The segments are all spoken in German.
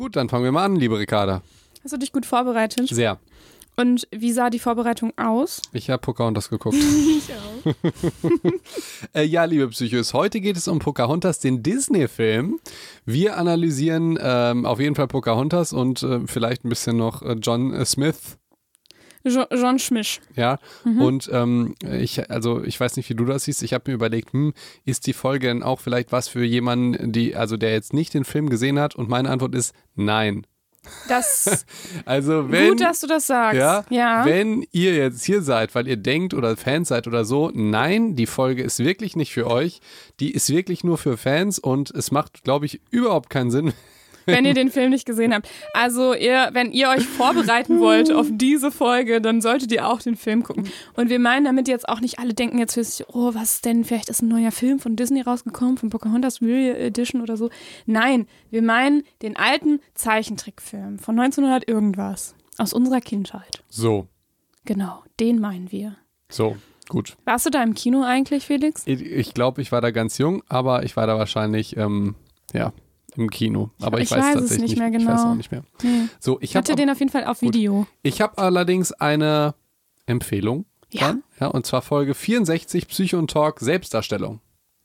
Gut, dann fangen wir mal an, liebe Ricarda. Hast du dich gut vorbereitet? Sehr. Und wie sah die Vorbereitung aus? Ich habe Pocahontas geguckt. Ich auch. Äh, ja, liebe Psychos, heute geht es um Pocahontas, den Disney-Film. Wir analysieren ähm, auf jeden Fall Pocahontas und äh, vielleicht ein bisschen noch äh, John äh, Smith. John Schmisch. Ja, und ähm, ich, also ich weiß nicht, wie du das siehst. Ich habe mir überlegt, hm, ist die Folge denn auch vielleicht was für jemanden, die, also der jetzt nicht den Film gesehen hat? Und meine Antwort ist nein. Das Also wenn, gut, dass du das sagst. ja, ja. wenn ihr jetzt hier seid, weil ihr denkt oder Fans seid oder so, nein, die Folge ist wirklich nicht für euch. Die ist wirklich nur für Fans und es macht, glaube ich, überhaupt keinen Sinn. wenn ihr den Film nicht gesehen habt. Also ihr, wenn ihr euch vorbereiten wollt auf diese Folge, dann solltet ihr auch den Film gucken. Und wir meinen damit jetzt auch nicht alle denken jetzt für sich, oh, was ist denn, vielleicht ist ein neuer Film von Disney rausgekommen, von Pocahontas Real Edition oder so. Nein, wir meinen den alten Zeichentrickfilm von 1900 irgendwas. Aus unserer Kindheit. So, Genau, den meinen wir. so, gut. Warst du da im Kino eigentlich, Felix? Ich, ich glaube, ich war da ganz jung, aber ich war da wahrscheinlich, ähm, ja, im Kino. Aber ich, Ich weiß, weiß es tatsächlich nicht mehr Ich weiß genau. auch nicht mehr. Nee. So, ich hatte habe den auf jeden Fall auf Gut. Video. ich hab allerdings eine Empfehlung. Ja? Dann, ja, und zwar Folge 64 Psycho und Talk Selbstdarstellung.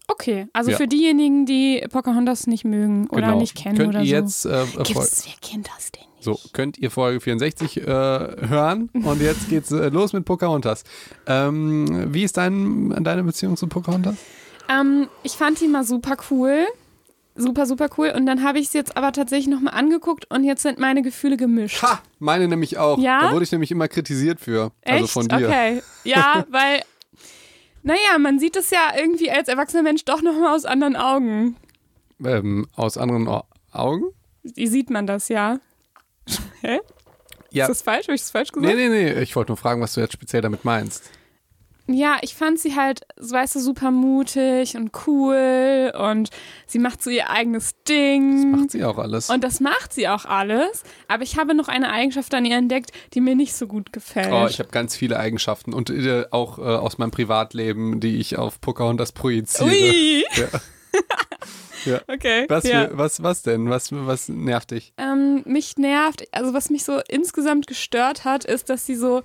Okay, also Ja. für diejenigen, die Pocahontas nicht mögen oder genau. nicht kennen Könnt oder ihr so. jetzt äh, Fol- Gibt's, wer kennt das denn nicht? So, könnt ihr Folge 64 äh, hören und jetzt geht's äh, los mit Pocahontas. Ähm, wie ist dein, deine Beziehung zu Pocahontas? Ähm, ich fand die mal super cool. Super, super cool. Und dann habe ich sie jetzt aber tatsächlich nochmal angeguckt und jetzt sind meine Gefühle gemischt. Ha, meine nämlich auch. Ja? Da wurde ich nämlich immer kritisiert für. Echt? Also von dir. Okay. Ja, weil, naja, man sieht es ja irgendwie als erwachsener Mensch doch nochmal aus anderen Augen. Ähm, aus anderen Au- Augen? Wie sieht man das, ja? Hä? Ja. Ist das falsch? Habe ich das falsch gesagt? Nee, nee, nee. Ich wollte nur fragen, was du jetzt speziell damit meinst. Ja, ich fand sie halt, weißt du, super mutig und cool und sie macht so ihr eigenes Ding. Macht sie auch alles. Und das macht sie auch alles. Aber ich habe noch eine Eigenschaft an ihr entdeckt, die mir nicht so gut gefällt. Oh, ich habe ganz viele Eigenschaften und äh, auch äh, aus meinem Privatleben, die ich auf Pocahontas projiziere. Ui! Ja. Ja. Okay. Was, ja. für, was, was denn? Was, was nervt dich? ähm, mich nervt, also was mich so insgesamt gestört hat, ist, dass sie so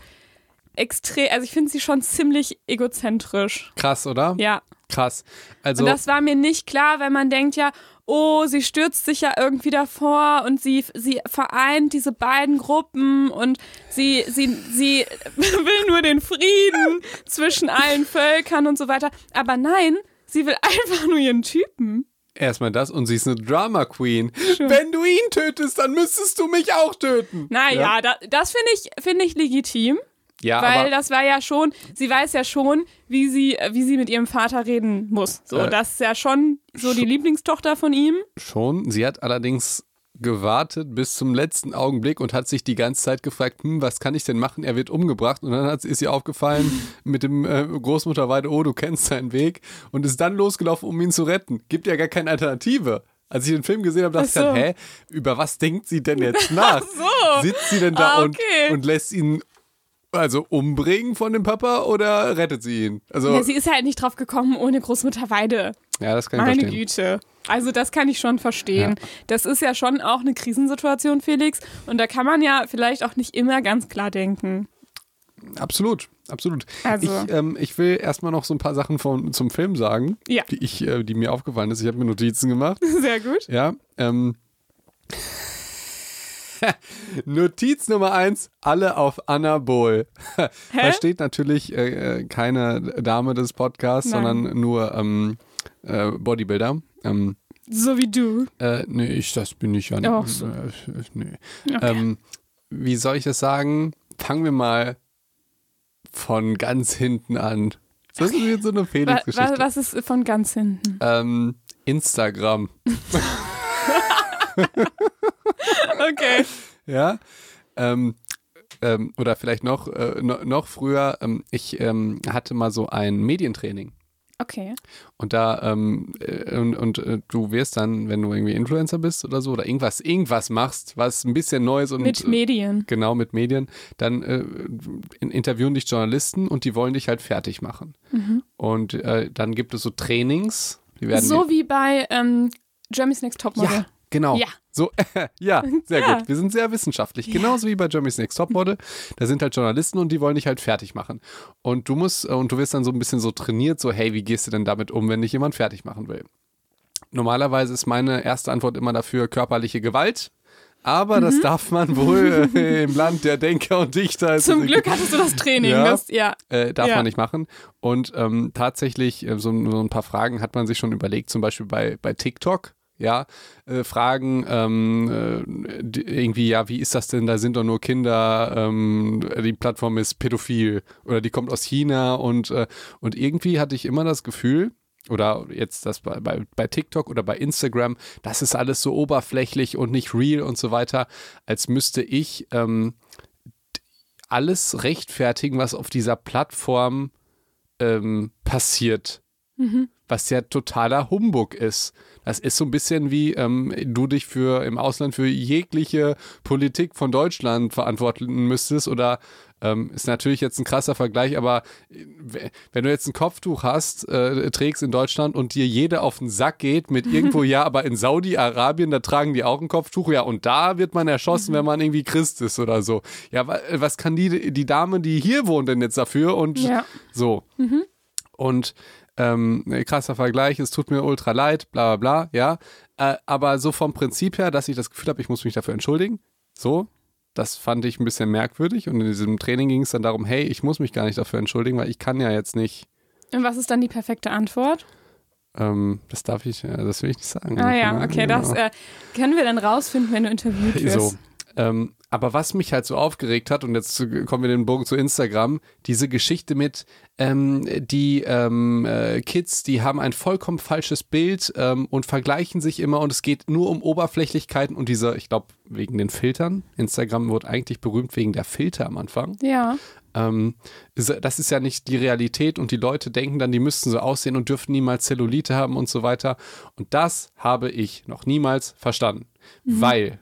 extrem, also ich finde sie schon ziemlich egozentrisch. Krass, oder? Ja. Krass. Also, Und das war mir nicht klar, weil man denkt ja, oh, sie stürzt sich ja irgendwie davor und sie, sie vereint diese beiden Gruppen und sie, sie, sie will nur den Frieden zwischen allen Völkern und so weiter. Aber nein, sie will einfach nur ihren Typen. erstmal das und sie ist eine Drama Queen. Wenn du ihn tötest, dann müsstest du mich auch töten. Naja, da, das finde ich, finde ich legitim. Ja, Weil das war ja schon, sie weiß ja schon, wie sie, wie sie mit ihrem Vater reden muss. So, Äh, das ist ja schon so die Lieblingstochter von ihm. schon. Sie hat allerdings gewartet bis zum letzten Augenblick und hat sich die ganze Zeit gefragt, hm, was kann ich denn machen? Er wird umgebracht. Und dann hat, ist ihr aufgefallen mit dem äh, Großmutterweide, oh, du kennst seinen Weg. Und ist dann losgelaufen, um ihn zu retten. Gibt ja gar keine Alternative. Als ich den Film gesehen habe, dachte ich so. dann, hä, über was denkt sie denn jetzt nach? so. Sitzt sie denn da Ah, und, okay. und lässt ihn also umbringen von dem Papa oder rettet sie ihn? Also, Ja, sie ist halt nicht drauf gekommen ohne Großmutter Weide. ja, das kann ich Meine verstehen. Güte. Also das kann ich schon verstehen. Das ist ja schon auch eine Krisensituation, Felix. Und da kann man ja vielleicht auch nicht immer ganz klar denken. Absolut, absolut. Also- Ich, ähm, ich will erstmal noch so ein paar Sachen von, zum Film sagen, Ja. die, ich, äh, die mir aufgefallen ist. Ich habe mir Notizen gemacht. Sehr gut. Ja. Ähm. Notiz Nummer eins, alle auf Anabol. Da steht natürlich äh, äh, keine Dame des Podcasts, Nein. sondern nur ähm, äh, Bodybuilder. Ähm, So wie du. äh, nee, ich, das bin ich ja nicht. Ach so. Äh, nee. Okay. Ähm, wie soll ich das sagen? Fangen wir mal von ganz hinten an. Das ist jetzt so eine Felix-Geschichte. wa was ist von ganz hinten? Ähm, Instagram. Okay. Ja. Ähm, ähm, oder vielleicht noch, äh, no, noch früher, ähm, ich ähm, hatte mal so ein Medientraining. Okay. Und da, ähm, äh, und, und äh, du wirst dann, wenn du irgendwie Influencer bist oder so, oder irgendwas, irgendwas machst, was ein bisschen Neues und Mit äh, Medien. genau mit Medien, dann äh, in- interviewen dich Journalisten und die wollen dich halt fertig machen. Und äh, dann gibt es so Trainings, die werden So wie bei ähm, Jeremy's Next Topmodel. ja, Genau. Ja. So, ja, sehr Ja. gut. Wir sind sehr wissenschaftlich. Genauso wie bei Germany's Next Topmodel. Da sind halt Journalisten und die wollen dich halt fertig machen. Und du musst, äh, und du wirst dann so ein bisschen so trainiert, so, hey, wie gehst du denn damit um, wenn dich jemand fertig machen will? Normalerweise ist meine erste Antwort immer dafür körperliche Gewalt. Aber das darf man wohl äh, im Land der Denker und Dichter. Zum Glück hattest du das Training. Ja. Das, ja. äh, darf Ja. man nicht machen. Und ähm, tatsächlich, äh, so, so ein paar Fragen hat man sich schon überlegt, zum Beispiel bei, bei TikTok. Ja, äh, Fragen ähm, äh, die- irgendwie, ja, wie ist das denn? Da sind doch nur Kinder, ähm, die Plattform ist pädophil oder die kommt aus China und, äh, und irgendwie hatte ich immer das Gefühl, oder jetzt das bei, bei, bei TikTok oder bei Instagram, das ist alles so oberflächlich und nicht real und so weiter, als müsste ich ähm, alles rechtfertigen, was auf dieser Plattform ähm, passiert. Was ja totaler Humbug ist. Das ist so ein bisschen wie ähm, du dich für im Ausland für jegliche Politik von Deutschland verantworten müsstest oder ähm, ist natürlich jetzt ein krasser Vergleich, aber äh, wenn du jetzt ein Kopftuch hast, äh, trägst in Deutschland und dir jeder auf den Sack geht mit irgendwo, ja, aber in Saudi-Arabien, da tragen die auch ein Kopftuch, ja, und da wird man erschossen, wenn man irgendwie Christ ist oder so. Ja, wa- was kann die, die Dame, die hier wohnt, denn jetzt dafür? Und Ja. so. Und ähm, krasser Vergleich, es tut mir ultra leid, bla bla bla, ja. Äh, aber so vom Prinzip her, dass ich das Gefühl habe, ich muss mich dafür entschuldigen, so, das fand ich ein bisschen merkwürdig. Und in diesem Training ging es dann darum, hey, ich muss mich gar nicht dafür entschuldigen, weil ich kann ja jetzt nicht, Und was ist dann die perfekte Antwort? ähm, das darf ich, äh, das will ich nicht sagen. Ah ja, okay, das äh, können wir dann rausfinden, wenn du interviewt wirst. So. Ähm, aber was mich halt so aufgeregt hat, und jetzt kommen wir den Bogen zu Instagram, diese Geschichte mit, ähm, die ähm, äh, Kids, die haben ein vollkommen falsches Bild ähm, und vergleichen sich immer und es geht nur um Oberflächlichkeiten und diese, ich glaube, wegen den Filtern. Instagram wurde eigentlich berühmt wegen der Filter am Anfang. Ja. Ähm, das ist ja nicht die Realität und die Leute denken dann, die müssten so aussehen und dürfen niemals Zellulite haben und so weiter. Und das habe ich noch niemals verstanden. Weil,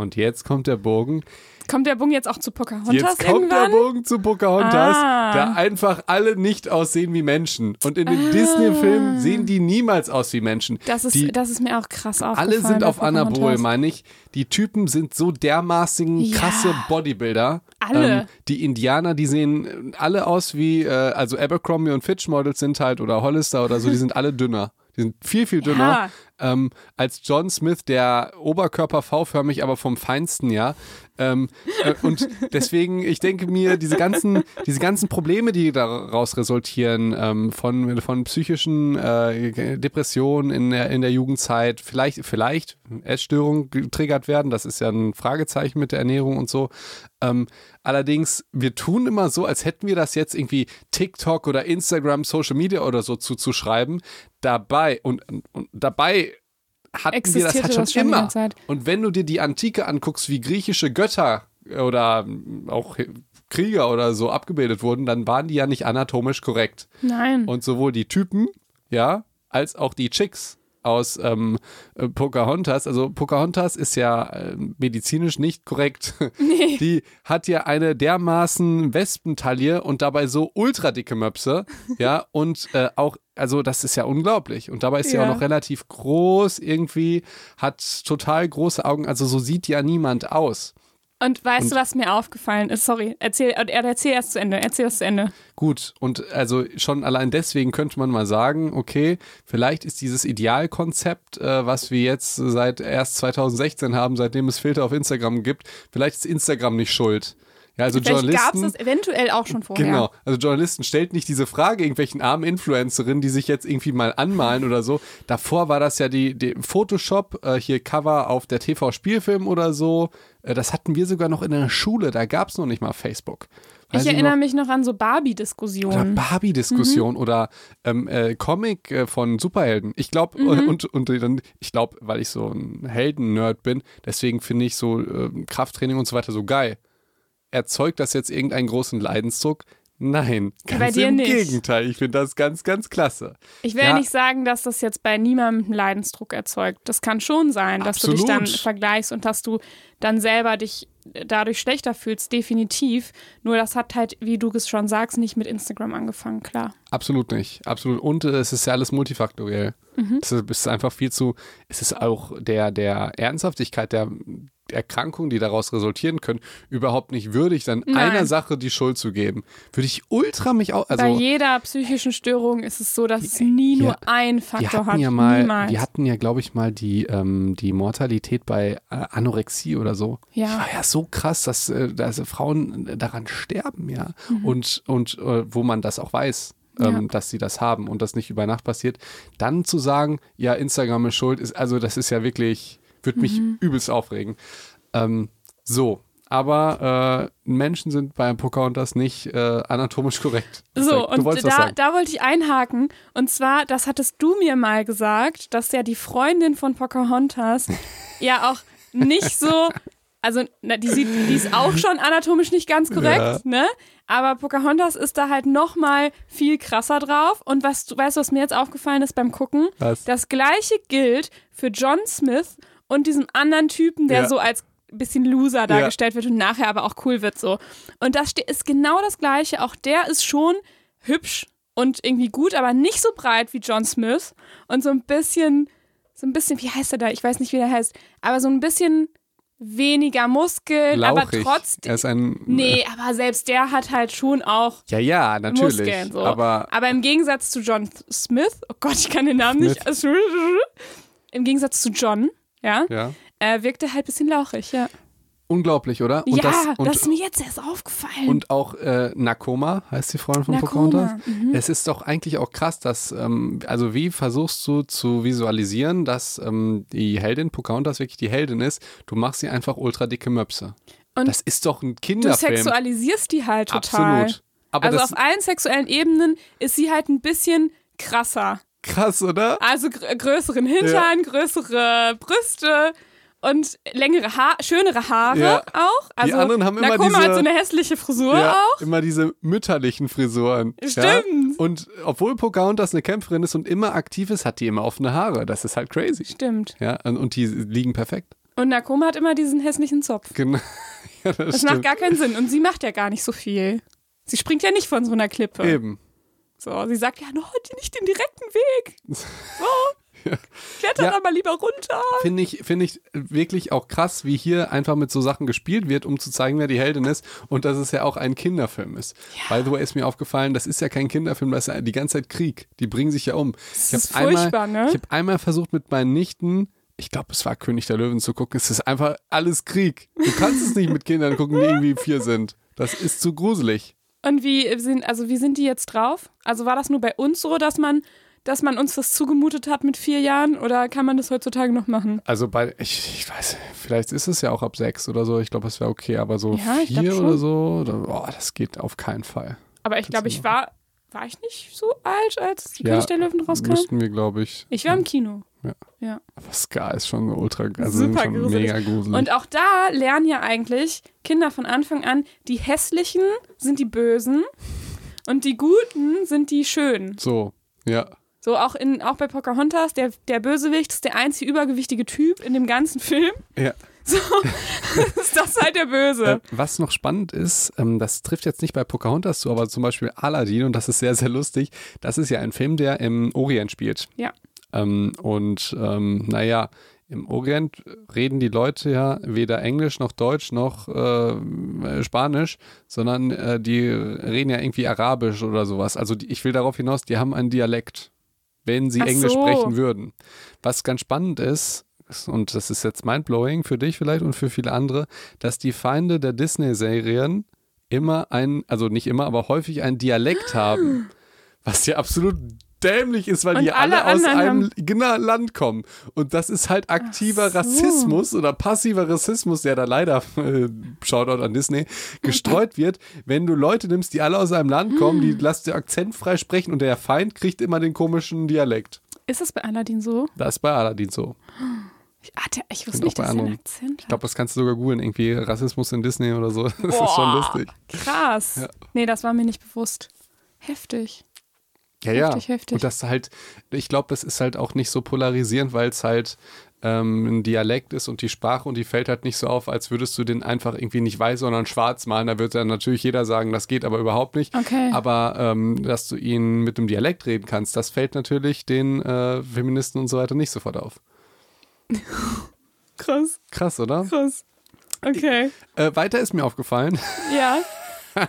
und jetzt kommt der Bogen, Kommt der Bogen jetzt auch zu Pocahontas jetzt kommt irgendwann? der Bogen zu Pocahontas, Ah. da einfach alle nicht aussehen wie Menschen. Und in den Disney-Filmen sehen die niemals aus wie Menschen. Das ist, die, das ist mir auch krass aufgefallen. alle sind auf Anabol, meine ich. Die Typen sind so dermaßen Ja. krasse Bodybuilder. Alle. Ähm, die Indianer, die sehen alle aus wie, äh, also Abercrombie und Fitch Models sind halt, oder Hollister oder so, die sind alle dünner. Die sind viel, viel dünner ähm, als John Smith, der Oberkörper V-förmig, aber vom Feinsten, ja. Ähm, äh, und deswegen, ich denke mir, diese ganzen, diese ganzen Probleme, die daraus resultieren, ähm, von, von psychischen äh, Depressionen in der, in der Jugendzeit, vielleicht, vielleicht Essstörungen getriggert werden, das ist ja ein Fragezeichen mit der Ernährung und so. Ähm, allerdings, wir tun immer so, als hätten wir das jetzt irgendwie TikTok oder Instagram, Social Media oder so zuzuschreiben. Dabei, und, und dabei hatten wir das halt schon das schon immer. Und wenn du dir die Antike anguckst, wie griechische Götter oder auch Krieger oder so abgebildet wurden, dann waren die ja nicht anatomisch korrekt. Nein. Und sowohl die Typen, ja, als auch die Chicks aus ähm, äh, Pocahontas. Also Pocahontas ist ja äh, medizinisch nicht korrekt. Die hat ja eine dermaßen Wespentaille und dabei so ultra dicke Möpse. Ja, und äh, auch, also das ist ja unglaublich. Und dabei ist sie Ja. auch noch relativ groß irgendwie, hat total große Augen. Also so sieht ja niemand aus. Und weißt Und- du, was mir aufgefallen ist? Sorry, erzähl, äh, erzähl erst zu Ende. Erzähl das zu Ende. Gut, und also schon allein deswegen könnte man mal sagen, okay, vielleicht ist dieses Idealkonzept, äh, was wir jetzt seit erst 2016 haben, seitdem es Filter auf Instagram gibt, vielleicht ist Instagram nicht schuld. Ja, also Vielleicht gab es Journalisten. das eventuell auch schon vorher. Genau, also Journalisten stellt nicht diese Frage irgendwelchen armen Influencerinnen, die sich jetzt irgendwie mal anmalen oder so. Davor war das ja die, die Photoshop, äh, hier Cover auf der TV-Spielfilm oder so. Äh, das hatten wir sogar noch in der Schule, da gab es noch nicht mal Facebook. Weiß Ich noch? erinnere mich noch an so Oder Barbie-Diskussionen. Barbie-Diskussion oder ähm, äh, Comic äh, von Superhelden. Ich glaube, und, und dann, ich glaube, weil ich so ein Helden-Nerd bin, deswegen finde ich so ähm, Krafttraining und so weiter so geil. Erzeugt das jetzt irgendeinen großen Leidensdruck? Nein, ganz Bei dir im nicht. Gegenteil. Ich finde das ganz, ganz klasse. Ich will Ja. nicht sagen, dass das jetzt bei niemandem Leidensdruck erzeugt. Das kann schon sein, dass du dich dann Absolut. vergleichst und dass du dann selber dich dadurch schlechter fühlst, definitiv. Nur das hat halt, wie du es schon sagst, nicht mit Instagram angefangen, klar. Absolut nicht. Absolut. Und äh, es ist ja alles multifaktoriell. Mhm. Es ist einfach viel zu, es ist auch der, der Ernsthaftigkeit der Erkrankungen, die daraus resultieren können, überhaupt nicht würdig, dann Nein. einer Sache die Schuld zu geben. Würde ich ultra mich auch, also Bei jeder psychischen Störung ist es so, dass es nie Ja. nur Wir Faktor hat. ja mal, Niemals. wir hatten ja, glaube ich, mal die, ähm, die Mortalität bei äh, Anorexie oder so. Ja. Das war ja so krass, dass, äh, dass Frauen daran sterben, ja. Mhm. Und, und äh, wo man das auch weiß. Ähm, dass sie das haben und das nicht über Nacht passiert, dann zu sagen, ja, Instagram ist schuld, ist, also das ist ja wirklich, würde mich Mhm. übelst aufregen. Ähm, so, aber äh, Menschen sind bei Pocahontas nicht äh, anatomisch korrekt. So, und da, da wollte ich einhaken. Und zwar, das hattest du mir mal gesagt, dass ja die Freundin von Pocahontas ja auch nicht so, also na, die, sieht, die ist auch schon anatomisch nicht ganz korrekt, Ja. ne? Aber Pocahontas ist da halt noch mal viel krasser drauf. Und was du weißt, du, was mir jetzt aufgefallen ist beim Gucken? Was? Das gleiche gilt für John Smith und diesem anderen Typen, der Ja. so als bisschen Loser dargestellt wird und nachher aber auch cool wird so. Und das ist genau das gleiche. Auch der ist schon hübsch und irgendwie gut, aber nicht so breit wie John Smith und so ein bisschen, so ein bisschen, wie heißt er da? Ich weiß nicht, wie der heißt, aber so ein bisschen weniger Muskeln, aber Lauchig. trotzdem. Er ist ein. Nee, aber selbst der hat halt schon auch Ja, ja, natürlich. Muskeln. So. Aber im Gegensatz zu John Smith, oh Gott, ich kann den Namen nicht. Im Gegensatz zu John, ja, ja. äh, wirkt er halt ein bisschen lauchig, ja. Unglaublich, oder? Und ja, das, das, und, ist mir jetzt erst aufgefallen. und auch äh, Nakoma heißt die Freundin von Pocahontas. mhm. Es ist doch eigentlich auch krass, dass, ähm, also wie versuchst du zu visualisieren, dass ähm, die Heldin Pocahontas wirklich die Heldin ist? Du machst sie einfach ultra dicke Möpse. Und das ist doch ein du Kinderfilm. sexualisierst die halt total. Absolut. Aber also das auf allen sexuellen Ebenen ist sie halt ein bisschen krasser. Krass, oder? Also gr größeren Hintern, größere Brüste und längere Haar, schönere Haare Ja. auch. Also anderen haben immer Nakoma diese- hat so eine hässliche Frisur Ja, auch. immer diese mütterlichen Frisuren. Ja? Stimmt. Und obwohl Pocahontas eine Kämpferin ist und immer aktiv ist, hat die immer offene Haare. Das ist halt crazy. Stimmt. Ja, und, die liegen perfekt. Und Nakoma hat immer diesen hässlichen Zopf. Genau. ja, das, Das macht gar keinen Sinn. Und sie macht ja gar nicht so viel. Sie springt ja nicht von so einer Klippe. Eben. So, sie sagt ja, no, nicht den direkten Weg. So. Kletter Ja. da mal lieber runter. Finde ich, finde ich wirklich auch krass, wie hier einfach mit so Sachen gespielt wird, um zu zeigen, wer die Heldin ist und dass es ja auch ein Kinderfilm ist. By the way ist mir aufgefallen, das ist ja kein Kinderfilm, das ist ja die ganze Zeit Krieg. Die bringen sich ja um. Das ich ist furchtbar, einmal, ne? Ich habe einmal versucht mit meinen Nichten, ich glaube, es war König der Löwen zu gucken, es ist einfach alles Krieg. Du kannst es nicht mit Kindern gucken, die irgendwie vier sind. Das ist zu gruselig. Und wie sind, also wie sind die jetzt drauf? Also war das nur bei uns so, dass man, dass man uns das zugemutet hat mit vier Jahren oder kann man das heutzutage noch machen? Also bei, ich, ich weiß, vielleicht ist es ja auch ab sechs oder so. Ich glaube, es wäre okay, aber so Ja, vier oder so, da, boah, das geht auf keinen Fall. Aber ich glaube, ich war, war ich nicht so alt, als Ja, König der Löwen rauskam? Müssten wir, glaube ich. Ich war im Kino. Ja. ja. Aber Sky ist schon ultra, also Super schon gruselig. mega gruselig. Und auch da lernen ja eigentlich Kinder von Anfang an, die Hässlichen sind die Bösen und die Guten sind die Schönen. so, ja. So auch, in, auch bei Pocahontas, der, der Bösewicht ist der einzige übergewichtige Typ in dem ganzen Film. ja. So halt der Böse. Äh, was noch spannend ist, ähm, das trifft jetzt nicht bei Pocahontas zu, aber zum Beispiel Aladdin, und das ist sehr, sehr lustig, das ist ja ein Film, der im Orient spielt. Ja. Ähm, und ähm, naja, im Orient reden die Leute ja weder Englisch noch Deutsch noch äh, Spanisch, sondern äh, die reden ja irgendwie Arabisch oder sowas. Also die, ich will darauf hinaus, die haben einen Dialekt, wenn sie Ach Englisch so. sprechen würden. Was ganz spannend ist, und das ist jetzt mindblowing für dich vielleicht und für viele andere, dass die Feinde der Disney-Serien immer ein, also nicht immer, aber häufig einen Dialekt haben. Was ja absolut dämlich ist, weil Und die alle, alle aus einem genau Land kommen. Und das ist halt aktiver so. Rassismus oder passiver Rassismus, der da leider, äh, Shoutout an Disney, gestreut wird, wenn du Leute nimmst, die alle aus einem Land kommen, die lässt dir akzentfrei sprechen und der Feind kriegt immer den komischen Dialekt. Ist das bei Aladdin so? Das ist bei Aladdin so. Ich, ah, der, ich wusste nicht, dass er einen. Akzent Ich glaube, das kannst du sogar googeln, irgendwie Rassismus in Disney oder so. Das ist schon Boah, lustig. Krass. Ja. Nee, das war mir nicht bewusst. Heftig. Ja, ja. Heftig, heftig. Und das halt, ich glaube, das ist halt auch nicht so polarisierend, weil es halt ähm, ein Dialekt ist und die Sprache und die fällt halt nicht so auf, als würdest du den einfach irgendwie nicht weiß, sondern schwarz malen. Da wird dann natürlich jeder sagen, das geht aber überhaupt nicht. Okay. Aber ähm, dass du ihn mit dem Dialekt reden kannst, das fällt natürlich den äh, Feministen und so weiter nicht sofort auf. Krass, Krass, oder? krass. Okay. Äh, weiter ist mir aufgefallen, Ja.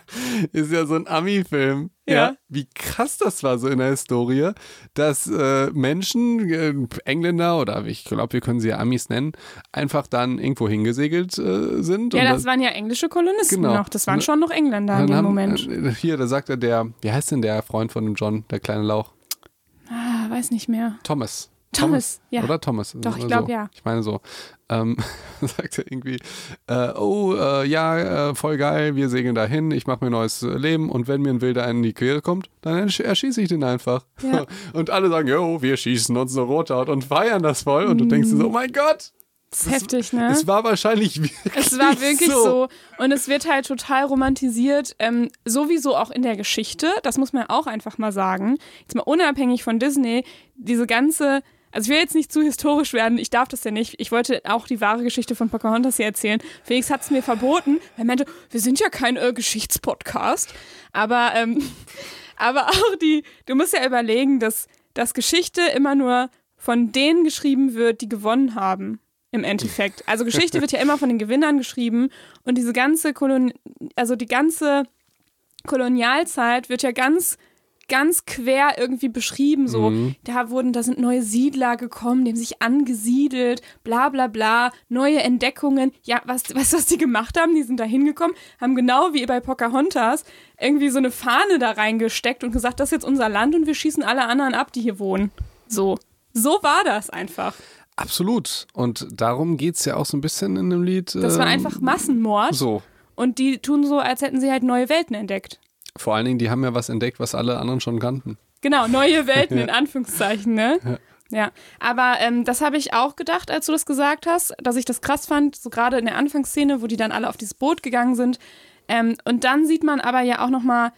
ist ja so ein Ami-Film. Ja. Wie krass das war so in der Historie, dass äh, Menschen, äh, Engländer oder ich glaube, wir können sie ja Amis nennen, einfach dann irgendwo hingesegelt äh, sind. Ja, und das waren ja englische Kolonisten Genau. noch. Das waren schon noch Engländer in dem haben, Moment. äh, Hier, da sagt er der, wie heißt denn der Freund von dem John, der kleine Lauch? Ah, weiß nicht mehr. Thomas. Thomas, ja. Oder Thomas. Doch, ich so. glaub, ja. Ich meine so. Ähm, sagt er irgendwie, äh, oh, äh, ja, äh, voll geil, wir segeln dahin, ich mache mir ein neues äh, Leben und wenn mir ein Wilder in die Quere kommt, dann ersch erschieße ich den einfach. Ja. Und alle sagen, jo, wir schießen uns eine Rothaut und feiern das voll. Und du denkst dir so, oh mein Gott, Das ist heftig, ne? es war wahrscheinlich wirklich Es war wirklich so. so. Und es wird halt total romantisiert, ähm, sowieso auch in der Geschichte. Das muss man auch einfach mal sagen. Jetzt mal unabhängig von Disney, diese ganze. Also ich will jetzt nicht zu historisch werden, ich darf das ja nicht. Ich wollte auch die wahre Geschichte von Pocahontas hier erzählen. Felix hat es mir verboten, weil er meinte, wir sind ja kein äh, Geschichtspodcast. Aber, ähm, aber auch die, du musst ja überlegen, dass, dass Geschichte immer nur von denen geschrieben wird, die gewonnen haben. Im Endeffekt. Also Geschichte wird ja immer von den Gewinnern geschrieben und diese ganze Kolon also die ganze Kolonialzeit wird ja ganz ganz quer irgendwie beschrieben so Mhm. da wurden da sind neue Siedler gekommen die haben sich angesiedelt bla bla bla neue Entdeckungen ja was weißt du was die gemacht haben die sind da hingekommen haben genau wie bei Pocahontas irgendwie so eine Fahne da reingesteckt und gesagt das ist jetzt unser Land und wir schießen alle anderen ab die hier wohnen so so war das einfach Absolut. Und darum geht es ja auch so ein bisschen in dem Lied. das war ähm, einfach Massenmord So. und die tun so als hätten sie halt neue Welten entdeckt Vor allen Dingen, die haben ja was entdeckt, was alle anderen schon kannten. Genau, neue Welten in Anführungszeichen, ne? Ja, aber ähm, das habe ich auch gedacht, als du das gesagt hast, dass ich das krass fand, so gerade in der Anfangsszene, wo die dann alle auf dieses Boot gegangen sind. Ähm, und dann sieht man aber ja auch nochmal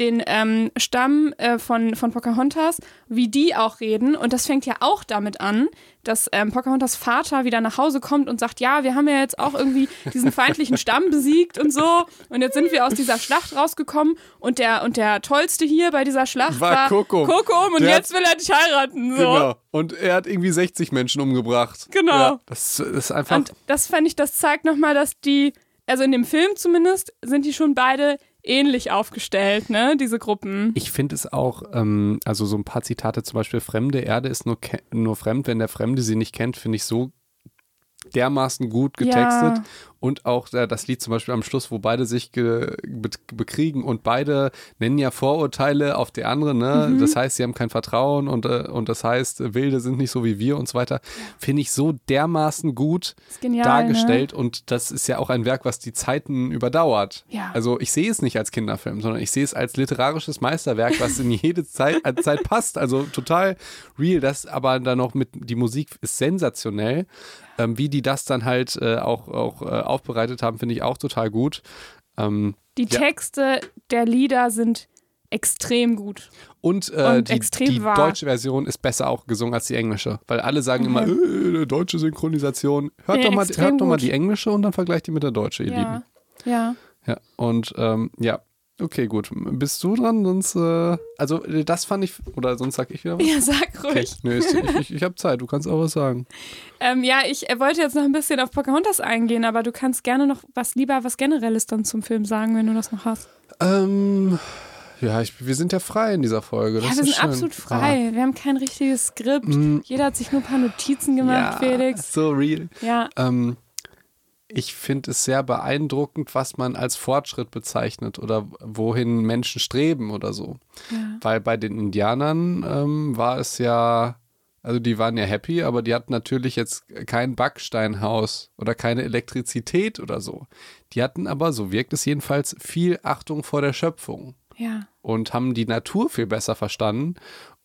den ähm, Stamm äh, von, von Pocahontas, wie die auch reden. Und das fängt ja auch damit an, dass ähm, Pocahontas Vater wieder nach Hause kommt und sagt, ja, wir haben ja jetzt auch irgendwie diesen feindlichen Stamm besiegt und so. Und jetzt sind wir aus dieser Schlacht rausgekommen. Und der, und der Tollste hier bei dieser Schlacht War war, Kokum. Kokum und Der jetzt will er dich heiraten. So. Genau. Und er hat irgendwie 60 Menschen umgebracht. Genau. Ja, das, das ist einfach. Und das fand ich, das zeigt nochmal, dass die, also in dem Film zumindest, sind die schon beide ähnlich aufgestellt, ne, diese Gruppen. Ich finde es auch, ähm, also so ein paar Zitate, zum Beispiel Fremde Erde ist nur, nur fremd, wenn der Fremde sie nicht kennt, finde ich so dermaßen gut getextet. Ja. Und auch äh, das Lied zum Beispiel am Schluss, wo beide sich be bekriegen und beide nennen ja Vorurteile auf die andere. Ne? Mhm. Das heißt, sie haben kein Vertrauen und, äh, und das heißt, Wilde sind nicht so wie wir und so weiter. Finde ich so dermaßen gut genial, dargestellt und das ist ja auch ein Werk, was die Zeiten überdauert. Ja. Also ich sehe es nicht als Kinderfilm, sondern ich sehe es als literarisches Meisterwerk, was in jede Zeit, äh, Zeit passt. Also total real. Das aber dann noch mit, die Musik ist sensationell. Ähm, wie die das dann halt äh, auch, auch äh, aufbereitet haben, finde ich auch total gut. Ähm, Die Ja. Texte der Lieder sind extrem gut. und äh, Und die, extrem die wahr. deutsche Version ist besser auch gesungen als die englische. Weil alle sagen immer, Okay. äh, deutsche Synchronisation. Hört Nee, doch mal, hört doch mal die englische und dann vergleicht die mit der deutschen, ihr Lieben. Ja. Ja. Ja, und ähm, ja, okay, gut. Bist du dran? Sonst, äh, also äh, das fand ich, oder sonst sag ich wieder was? Ja, sag Okay. ruhig. Nö, ist, ich, ich, ich habe Zeit, du kannst auch was sagen. Ähm, ja, ich äh, wollte jetzt noch ein bisschen auf Pocahontas eingehen, aber du kannst gerne noch was lieber was Generelles dann zum Film sagen, wenn du das noch hast. Ähm, ja, ich, wir sind ja frei in dieser Folge. Das ja, wir ist sind schön. absolut frei. Wir haben kein richtiges Skript. Mm. Jeder hat sich nur ein paar Notizen Ah, gemacht, ja, Felix. so real. Ja, Ähm, ich finde es sehr beeindruckend, was man als Fortschritt bezeichnet oder wohin Menschen streben oder so. ja. Weil bei den Indianern ähm, war es ja, also die waren ja happy, aber die hatten natürlich jetzt kein Backsteinhaus oder keine Elektrizität oder so. Die hatten aber, so wirkt es jedenfalls, viel Achtung vor der Schöpfung Ja. und haben die Natur viel besser verstanden.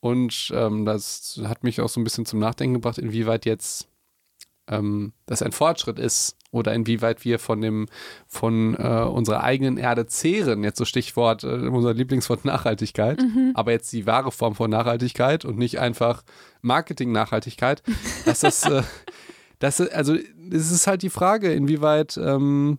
Und ähm, das hat mich auch so ein bisschen zum Nachdenken gebracht, inwieweit jetzt ähm, das ein Fortschritt ist oder inwieweit wir von dem von äh, unserer eigenen Erde zehren. Jetzt so Stichwort äh, unser Lieblingswort Nachhaltigkeit, aber jetzt die wahre Form von Nachhaltigkeit und nicht einfach Marketing-Nachhaltigkeit. Dass das, äh, das also es ist halt die Frage, inwieweit ähm,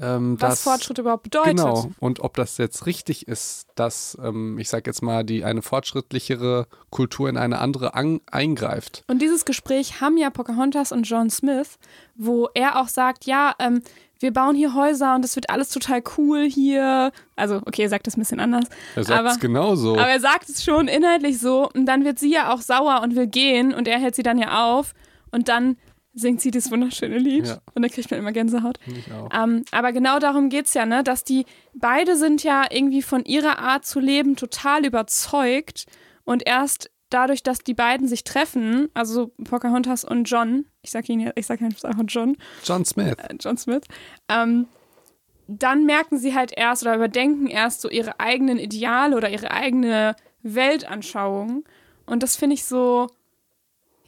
ähm, Was das, Fortschritt überhaupt bedeutet. Genau. Und ob das jetzt richtig ist, dass, ähm, ich sag jetzt mal, die eine fortschrittlichere Kultur in eine andere an, eingreift. Und dieses Gespräch haben ja Pocahontas und John Smith, wo er auch sagt, ja, ähm, wir bauen hier Häuser und es wird alles total cool hier. Also, okay, er sagt das ein bisschen anders. Er sagt aber, es genauso. aber er sagt es schon inhaltlich so. Und dann wird sie ja auch sauer und will gehen und er hält sie dann ja auf. Und dann singt sie das wunderschöne Lied. Ja. Und dann kriegt man immer Gänsehaut. Ich auch. Ähm, aber genau darum geht es ja, ne? dass die beide sind ja irgendwie von ihrer Art zu leben total überzeugt und erst dadurch, dass die beiden sich treffen, also Pocahontas und John, ich sage ihn ja, ich sage einfach John, John Smith. äh, John Smith, ähm, dann merken sie halt erst oder überdenken erst so ihre eigenen Ideale oder ihre eigene Weltanschauung und das finde ich so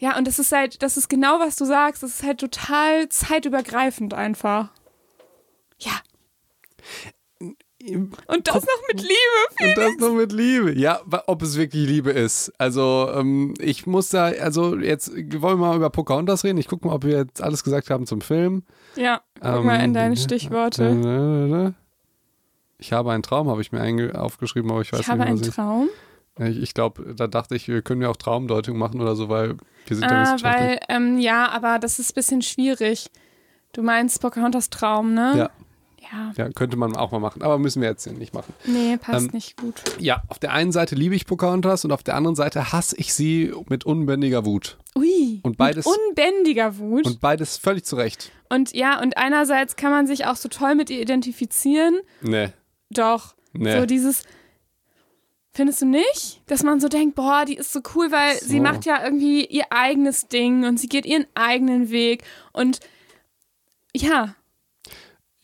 ja, und das ist halt, das ist genau, was du sagst. Das ist halt total zeitübergreifend einfach. Ja. Und das noch mit Liebe. Und das nur mit Liebe. Ja, ob es wirklich Liebe ist. Also, ähm, ich muss da, also jetzt wollen wir mal über Pocahontas reden. Ich gucke mal, ob wir jetzt alles gesagt haben zum Film. Ja, guck Ähm, mal in deine Stichworte. Ich habe einen Traum, habe ich mir aufgeschrieben, aber ich weiß Ich habe nicht, einen was ich. Traum. Ich, ich glaube, da dachte ich, wir können ja auch Traumdeutung machen oder so, weil wir sind ja Ah, wissenschaftlich. weil, ähm, ja, aber das ist ein bisschen schwierig. Du meinst Pocahontas Traum, ne? Ja. Ja, Ja, könnte man auch mal machen, aber müssen wir jetzt nicht machen. nee, passt Ähm, nicht gut. Ja, auf der einen Seite liebe ich Pocahontas und auf der anderen Seite hasse ich sie mit unbändiger Wut. Ui. und beides- Mit unbändiger Wut. Und beides völlig zu Recht. Und ja, und einerseits kann man sich auch so toll mit ihr identifizieren. Nee, Doch. nee. So dieses. Findest du nicht? Dass man so denkt, boah, die ist so cool, weil sie So. macht ja irgendwie ihr eigenes Ding und sie geht ihren eigenen Weg. Und ja,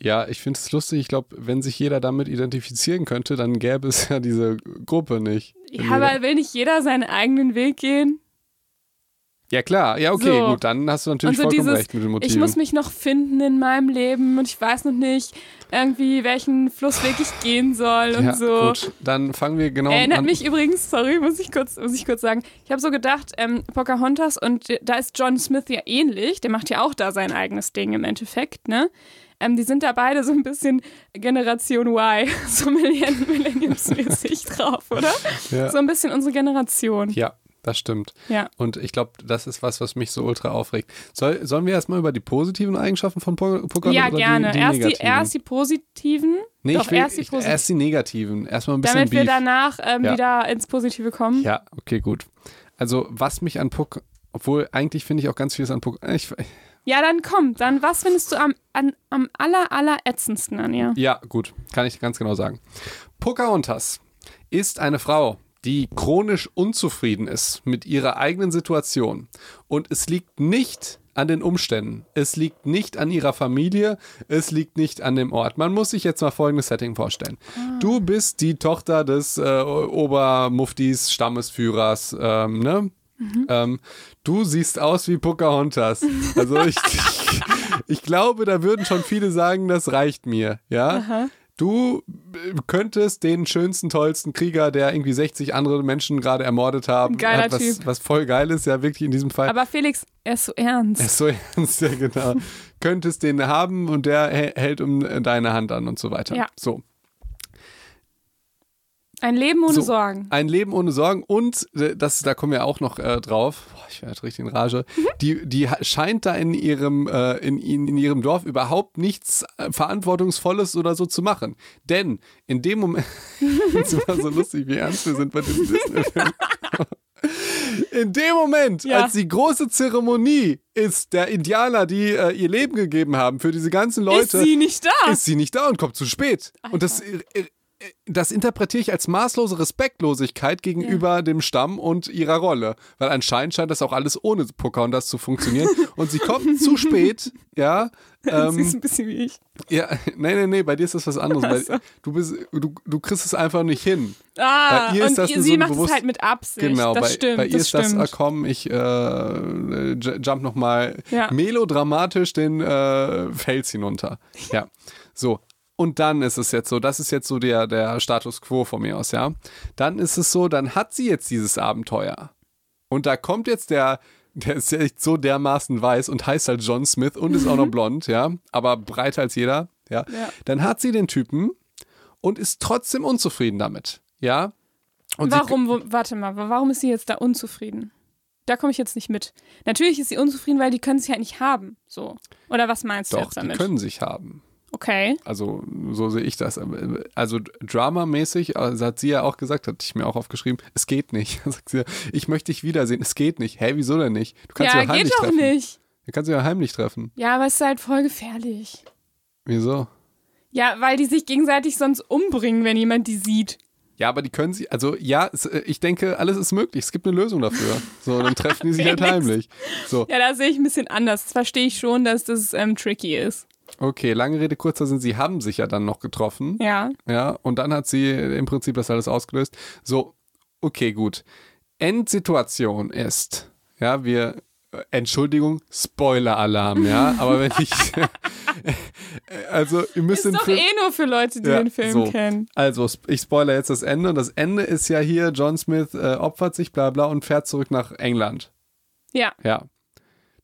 Ja, ich finde es lustig. Ich glaube, wenn sich jeder damit identifizieren könnte, dann gäbe es ja diese Gruppe nicht. Ja, aber will nicht jeder seinen eigenen Weg gehen? Ja klar, ja, okay, So. gut, dann hast du natürlich so vollkommen dieses, recht mit den Motiven. ich muss mich noch finden in meinem Leben und ich weiß noch nicht irgendwie, welchen Flussweg ich gehen soll und ja, so. gut, dann fangen wir genau Erinnert an. mich übrigens, sorry, muss ich kurz, muss ich kurz sagen. Ich habe so gedacht, ähm, Pocahontas und da ist John Smith ja ähnlich. Der macht ja auch da sein eigenes Ding im Endeffekt, ne? Ähm, die sind da beide so ein bisschen Generation Y, so Millenn- Millenniumsmäßig drauf, oder? Ja. So ein bisschen unsere Generation. ja, das stimmt. Ja. Und ich glaube, das ist was, was mich so ultra aufregt. Soll, sollen wir erstmal über die positiven Eigenschaften von Po- Pocahontas Ja, gerne. Die, die erst, die, erst die positiven, nee, doch ich will, erst die positiven. erst die negativen. Erstmal ein bisschen damit wir Beef. danach ähm, Ja. wieder ins Positive kommen. Ja, okay, gut. Also, was mich an Puck, obwohl eigentlich finde ich auch ganz vieles an Puck. Ich, Ja, dann komm, dann was findest du am, an, am aller, aller ätzendsten an ihr? ja, gut, kann ich ganz genau sagen. Pocahontas ist eine Frau, die chronisch unzufrieden ist mit ihrer eigenen Situation. Und es liegt nicht an den Umständen. Es liegt nicht an ihrer Familie. Es liegt nicht an dem Ort. Man muss sich jetzt mal folgendes Setting vorstellen. Du bist die Tochter des äh, Obermuftis, Stammesführers, ähm, ne? Ähm, du siehst aus wie Pocahontas. Also ich, ich, ich glaube, da würden schon viele sagen, das reicht mir, ja. Du äh, könntest den schönsten, tollsten Krieger, der irgendwie 60 andere Menschen gerade ermordet haben, Geiler hat was, Typ. was voll geil ist, ja wirklich in diesem Fall. Aber Felix, er ist so ernst. Er ist so ernst, ja genau. Könntest den haben und der hä- hält um äh, deine Hand an und so weiter. Ja. So. Ein Leben ohne So. Sorgen. Ein Leben ohne Sorgen und äh, das, da kommen wir auch noch äh, drauf. Boah, ich werde richtig in Rage. Die, die ha- scheint da in ihrem, äh, in, in, in ihrem Dorf überhaupt nichts äh, Verantwortungsvolles oder so zu machen. Denn in dem Moment, das immer so lustig, wie ernst wir sind bei diesem Disney-Film. In dem Moment, Ja. als die große Zeremonie ist, der Indianer, die äh, ihr Leben gegeben haben für diese ganzen Leute, ist sie nicht da? ist sie nicht da und kommt zu spät. Und das das interpretiere ich als maßlose Respektlosigkeit gegenüber dem Stamm und ihrer Rolle. Weil anscheinend scheint das auch alles ohne Pocahontas zu funktionieren. und sie kommt zu spät, ja. Ähm, sie ist ein bisschen wie ich. Ja, nee, nee, nee, bei dir ist das was anderes. Weil du, bist, du, du kriegst es einfach nicht hin. Ah, bei ihr ist und das ihr, sie so macht bewusst, es halt mit Absicht. Genau, das bei, stimmt, bei ihr das ist stimmt. das, ah, komm, ich äh, jump nochmal ja. melodramatisch den äh, Fels hinunter. Ja, so. Und dann ist es jetzt so, das ist jetzt so der, der Status quo von mir aus, ja. Dann ist es so, dann hat sie jetzt dieses Abenteuer. Und da kommt jetzt der, der ist ja echt so dermaßen weiß und heißt halt John Smith und ist auch noch blond, ja, aber breiter als jeder, ja. Ja. Dann hat sie den Typen und ist trotzdem unzufrieden damit, ja. Und Warum, wo, warte mal, warum ist sie jetzt da unzufrieden? Da komme ich jetzt nicht mit. Natürlich ist sie unzufrieden, weil die können sich halt nicht haben, so. Oder was meinst du Doch, jetzt damit? die können sich haben. Okay. Also so sehe ich das. Also dramamäßig, also hat sie ja auch gesagt, hatte ich mir auch aufgeschrieben, es geht nicht. Sagt sie, ich möchte dich wiedersehen, es geht nicht. Hä, wieso denn nicht? Du kannst ja, ja heimlich geht doch treffen. nicht. Du kannst ja heimlich treffen. Ja, aber es ist halt voll gefährlich. Wieso? Ja, weil die sich gegenseitig sonst umbringen, wenn jemand die sieht. Ja, aber die können sie, also ja, es, äh, ich denke, alles ist möglich. Es gibt eine Lösung dafür. So, dann treffen die sich halt heimlich. So. Ja, da sehe ich ein bisschen anders. Das verstehe ich schon, dass das ähm, tricky ist. Okay, lange Rede, kurzer Sinn, sie haben sich ja dann noch getroffen. Ja. Ja, und dann hat sie im Prinzip das alles ausgelöst. So, okay, gut. Endsituation ist, ja, wir, äh, Entschuldigung, Spoiler-Alarm, ja, aber wenn ich, also ihr müsst Ist doch Film, eh nur für Leute, die Ja, den Film so. kennen. also ich spoilere jetzt das Ende und das Ende ist ja hier, John Smith äh, opfert sich, bla bla und fährt zurück nach England. Ja. Ja.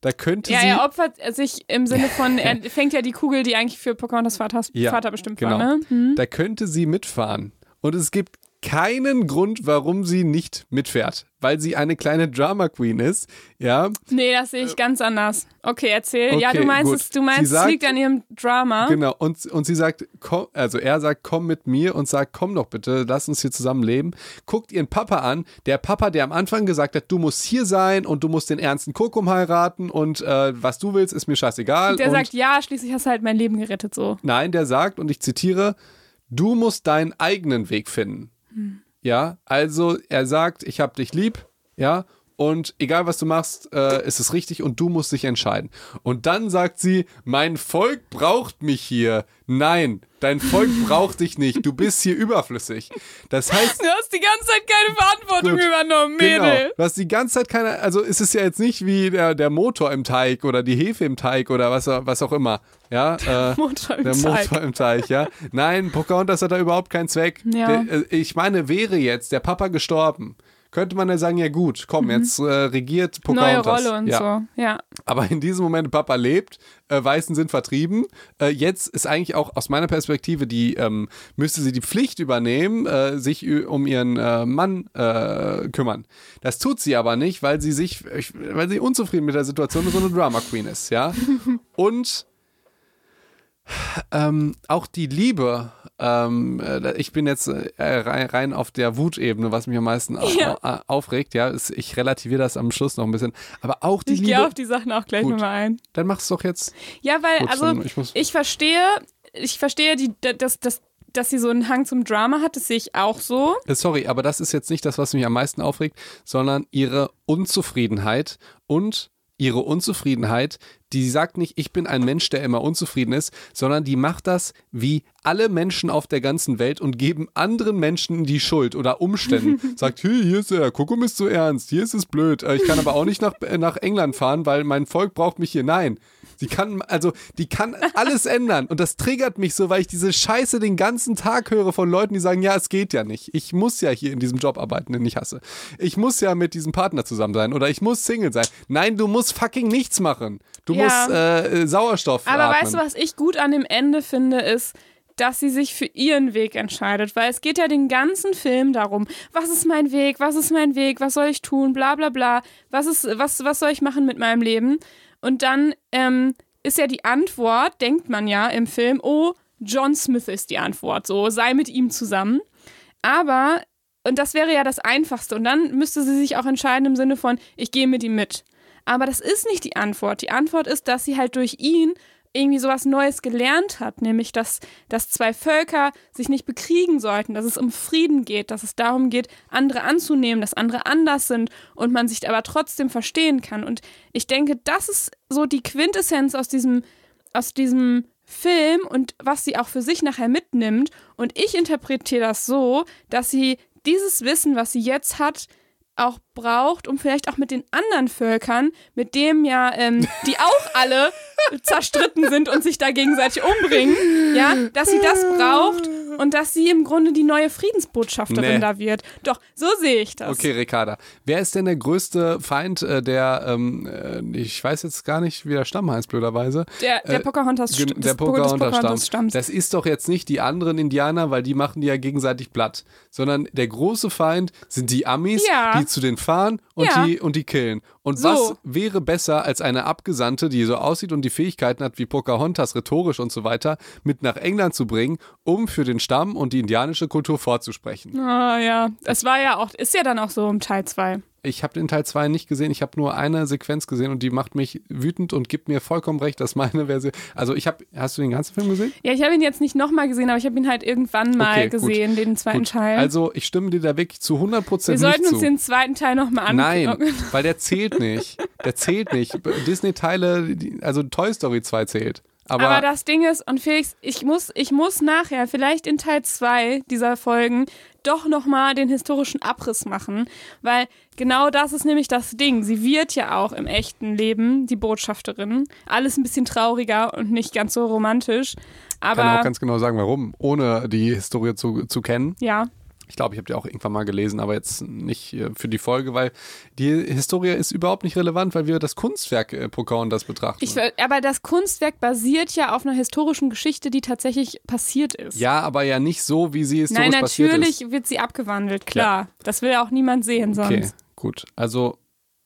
Da könnte Ja, sie, er opfert sich im Sinne von, er fängt ja die Kugel, die eigentlich für Pocahontas Vaters, Ja, Vater bestimmt genau. war, ne? Hm? da könnte sie mitfahren. Und es gibt keinen Grund, warum sie nicht mitfährt. Weil sie eine kleine Drama Queen ist, ja. Nee, das sehe ich ganz anders. Okay, erzähl. ja, okay, du meinst gut. es, du meinst, sagt- es liegt an ihrem Drama. Genau, und, und sie sagt, komm, also er sagt, komm mit mir und sagt, komm doch bitte, lass uns hier zusammen leben. Guckt ihren Papa an, der Papa, der am Anfang gesagt hat, du musst hier sein und du musst den ernsten Kokum heiraten und äh, was du willst, ist mir scheißegal. Der und sagt, ja, schließlich hast du halt mein Leben gerettet, so. Nein, der sagt, und ich zitiere, du musst deinen eigenen Weg finden. Ja, also er sagt, ich hab dich lieb, ja, und egal was du machst, äh, ist es richtig und du musst dich entscheiden. Und dann sagt sie, mein Volk braucht mich hier. Nein, dein Volk braucht dich nicht. Du bist hier überflüssig. Das heißt, Du hast die ganze Zeit keine Verantwortung Gut. übernommen, Genau. Mädel. Du hast die ganze Zeit keine, also ist es ja jetzt nicht wie der, der Motor im Teig oder die Hefe im Teig oder was, was auch immer. Ja, äh, Motor im der. Motor im Teig, ja. Nein, Pocahontas hat da überhaupt keinen Zweck. Ja. Der, äh, ich meine, wäre jetzt der Papa gestorben, könnte man ja sagen, ja gut, komm, jetzt äh, regiert Mhm. Neue Pocahontas. Rolle und ja. so. Ja. Aber in diesem Moment, Papa lebt, äh, Weißen sind vertrieben. Äh, jetzt ist eigentlich auch aus meiner Perspektive, die ähm, müsste sie die Pflicht übernehmen, äh, sich um ihren äh, Mann äh, kümmern. Das tut sie aber nicht, weil sie sich, ich- weil sie unzufrieden mit der Situation und so eine Drama Queen ist, ja. Und ähm, auch die Liebe, ähm, äh, ich bin jetzt äh, rein, auf der Wutebene, was mich am meisten Ja. au- aufregt, ja, ich relativiere das am Schluss noch ein bisschen, aber auch die Ich Liebe, gehe auf die Sachen auch gleich Gut. nochmal ein. dann mach's doch jetzt. Ja, weil, Gut, also, ich ich verstehe, ich verstehe, die, dass, dass, dass sie so einen Hang zum Drama hat, das sehe ich auch so. Äh, Sorry, aber das ist jetzt nicht das, was mich am meisten aufregt, sondern ihre Unzufriedenheit und ihre Unzufriedenheit, die sagt nicht, ich bin ein Mensch, der immer unzufrieden ist, sondern die macht das wie alle Menschen auf der ganzen Welt und geben anderen Menschen die Schuld oder Umständen. Sagt, hey, hier ist er, Kuckuck ist zu ernst, hier ist es blöd, äh, ich kann aber auch nicht nach, äh, nach England fahren, weil mein Volk braucht mich hier. Nein. Sie kann, also, die kann alles ändern. Und das triggert mich so, weil ich diese Scheiße den ganzen Tag höre von Leuten, die sagen, ja, es geht ja nicht. Ich muss ja hier in diesem Job arbeiten, den ich hasse. Ich muss ja mit diesem Partner zusammen sein oder ich muss Single sein. Nein, du musst fucking nichts machen. Du Ja. musst äh, äh, Sauerstoff Aber atmen. weißt du, was ich gut an dem Ende finde, ist, dass sie sich für ihren Weg entscheidet, weil es geht ja den ganzen Film darum, was ist mein Weg, was ist mein Weg, was soll ich tun, bla bla bla, was ist, was, was soll ich machen mit meinem Leben? Und dann ähm, ist ja die Antwort, denkt man ja im Film, oh, John Smith ist die Antwort, so sei mit ihm zusammen. Aber, und das wäre ja das Einfachste, und dann müsste sie sich auch entscheiden im Sinne von, ich gehe mit ihm mit. Aber das ist nicht die Antwort. Die Antwort ist, dass sie halt durch ihn irgendwie sowas Neues gelernt hat, nämlich dass, dass zwei Völker sich nicht bekriegen sollten, dass es um Frieden geht, dass es darum geht, andere anzunehmen, dass andere anders sind und man sich aber trotzdem verstehen kann. Und ich denke, das ist so die Quintessenz aus diesem, aus diesem Film und was sie auch für sich nachher mitnimmt. Und ich interpretiere das so, dass sie dieses Wissen, was sie jetzt hat, auch braucht, um vielleicht auch mit den anderen Völkern, mit dem ja, ähm, die auch alle zerstritten sind und sich da gegenseitig umbringen, ja, dass sie das braucht und dass sie im Grunde die neue Friedensbotschafterin Nee. da wird. Doch, so sehe ich das. Okay, Ricarda. Wer ist denn der größte Feind äh, der, ähm, äh, ich weiß jetzt gar nicht, wie der Stamm heißt, blöderweise. Der, der Äh, Pocahontas, des- der des Pocahontas-Stamm. Pocahontas-Stamms. Das ist doch jetzt nicht die anderen Indianer, weil die machen die ja gegenseitig platt, sondern der große Feind sind die Amis, Ja. die zu denen fahren und, Ja. die, und die killen. Und So. was wäre besser als eine Abgesandte, die so aussieht und die Fähigkeiten hat wie Pocahontas, rhetorisch und so weiter, mit nach England zu bringen, um für den Stamm und die indianische Kultur vorzusprechen? Ah, ja, das war ja auch, ist ja dann auch so im Teil 2. Ich habe den Teil 2 nicht gesehen, ich habe nur eine Sequenz gesehen und die macht mich wütend und gibt mir vollkommen recht, dass meine Version. Also ich habe, hast du den ganzen Film gesehen? Ja, ich habe ihn jetzt nicht nochmal gesehen, aber ich habe ihn halt irgendwann mal Okay, gut. gesehen, den zweiten Gut. Teil. Also ich stimme dir da wirklich zu 100% Wir nicht sollten zu. uns den zweiten Teil nochmal angucken. Nein, weil der zählt nicht. Der zählt nicht. Disney-Teile, also Toy Story 2 zählt. Aber, Aber, das Ding ist, und Felix, ich muss, ich muss nachher, vielleicht in Teil 2 dieser Folgen, doch nochmal den historischen Abriss machen, weil genau das ist nämlich das Ding. Sie wird ja auch im echten Leben die Botschafterin. Alles ein bisschen trauriger und nicht ganz so romantisch. ich kann Aber auch ganz genau sagen, warum, ohne die Historie zu, zu kennen. ja, Ich glaube, ich habe die auch irgendwann mal gelesen, aber jetzt nicht äh, für die Folge, weil die Historie ist überhaupt nicht relevant, weil wir das Kunstwerk äh, Pocahontas betrachten. ich, aber das Kunstwerk basiert ja auf einer historischen Geschichte, die tatsächlich passiert ist. ja, aber ja nicht so, wie sie historisch Nein, passiert ist. natürlich wird sie abgewandelt, klar. Das will auch niemand sehen sonst. Okay, gut. Also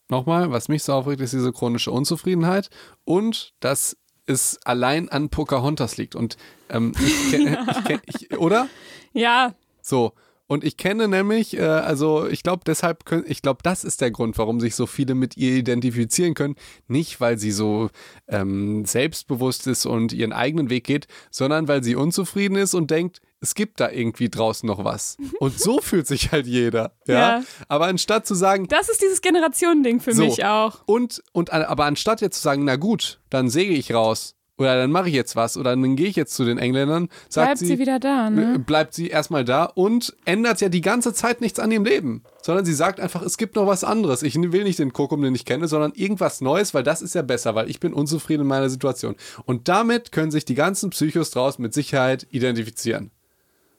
nochmal, was mich so aufregt, ist diese chronische Unzufriedenheit und dass es allein an Pocahontas liegt. Und ähm, ich kenne, ich kenn, ich, oder? Ja, So. Und ich kenne nämlich, äh, also ich glaube deshalb, können, ich glaube, das ist der Grund, warum sich so viele mit ihr identifizieren können. Nicht, weil sie so ähm, selbstbewusst ist und ihren eigenen Weg geht, sondern weil sie unzufrieden ist und denkt, es gibt da irgendwie draußen noch was. Und so fühlt sich halt jeder. Ja. Ja. Aber anstatt zu sagen, Das ist dieses Generationending für So. mich auch. und, und aber anstatt jetzt zu sagen, na gut, dann säge ich raus oder dann mache ich jetzt was oder dann gehe ich jetzt zu den Engländern, sagt Bleibt sie, wieder da, ne? bleibt sie erstmal da und ändert ja die ganze Zeit nichts an ihrem Leben, sondern sie sagt einfach, es gibt noch was anderes. Ich will nicht den Kokum, den ich kenne, sondern irgendwas Neues, weil das ist ja besser, weil ich bin unzufrieden in meiner Situation. Und damit können sich die ganzen Psychos draußen mit Sicherheit identifizieren.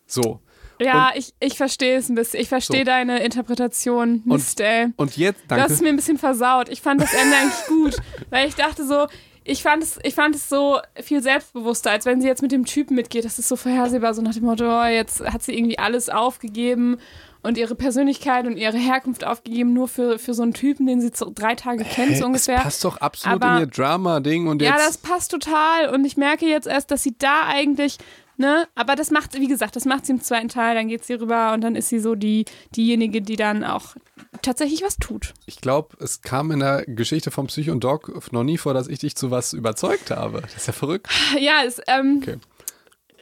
So. Ja, ich, ich verstehe es ein bisschen. Ich verstehe So. deine Interpretation. Mist, ey. Und jetzt, Du danke. hast es mir ein bisschen versaut. Ich fand das Ende eigentlich gut, weil ich dachte so, ich fand, es, ich fand es so viel selbstbewusster, als wenn sie jetzt mit dem Typen mitgeht. Das ist so vorhersehbar, so nach dem Motto, oh, jetzt hat sie irgendwie alles aufgegeben und ihre Persönlichkeit und ihre Herkunft aufgegeben, nur für, für so einen Typen, den sie so drei Tage kennt, so ungefähr. Das passt doch absolut Aber- in ihr Drama-Ding und jetzt. Ja, das passt total. Und ich merke jetzt erst, dass sie da eigentlich, ne, aber das macht, wie gesagt, das macht sie im zweiten Teil, dann geht sie rüber und dann ist sie so die, diejenige, die dann auch tatsächlich was tut. Ich glaube, es kam in der Geschichte vom Psycho und Doc noch nie vor, dass ich dich zu was überzeugt habe. Das ist ja verrückt. Ja, es, ähm, Okay.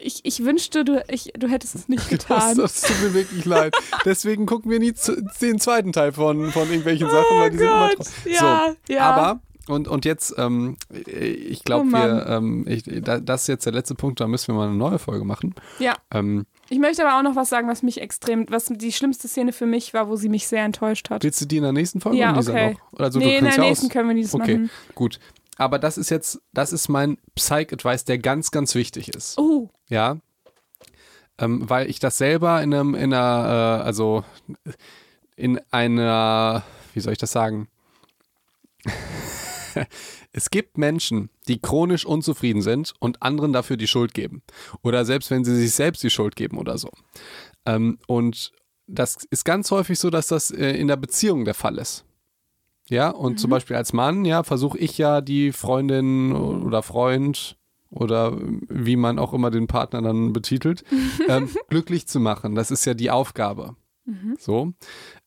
ich, ich wünschte, du, ich, du hättest es nicht Das, getan. das tut mir wirklich leid. Deswegen gucken wir nie zu, den zweiten Teil von, von irgendwelchen Sachen, weil die sind immer Oh Gott, trau- ja, so, ja. Aber, und, und jetzt, ähm, ich glaube, Oh wir, ähm, ich, da, das ist jetzt der letzte Punkt, da müssen wir mal eine neue Folge machen. Ja. Ähm, Ich möchte aber auch noch was sagen, was mich extrem, was die schlimmste Szene für mich war, wo sie mich sehr enttäuscht hat. willst du die in der nächsten Folge Ja, oder in dieser okay. noch? Also, nee, du in kannst der ja nächsten aus, können wir dieses Okay, machen. gut. Aber das ist jetzt, das ist mein Psych-Advice, der ganz, ganz wichtig ist. Oh, Ja. Ähm, weil ich das selber in einem, in einer, äh, also in einer, wie soll ich das sagen? es gibt Menschen, die chronisch unzufrieden sind und anderen dafür die Schuld geben. Oder selbst wenn sie sich selbst die Schuld geben oder so. Ähm, und das ist ganz häufig so, dass das äh, in der Beziehung der Fall ist. Ja, und zum Beispiel als Mann, ja, versuche ich ja die Freundin oder Freund oder wie man auch immer den Partner dann betitelt, ähm, glücklich zu machen. Das ist ja die Aufgabe. So.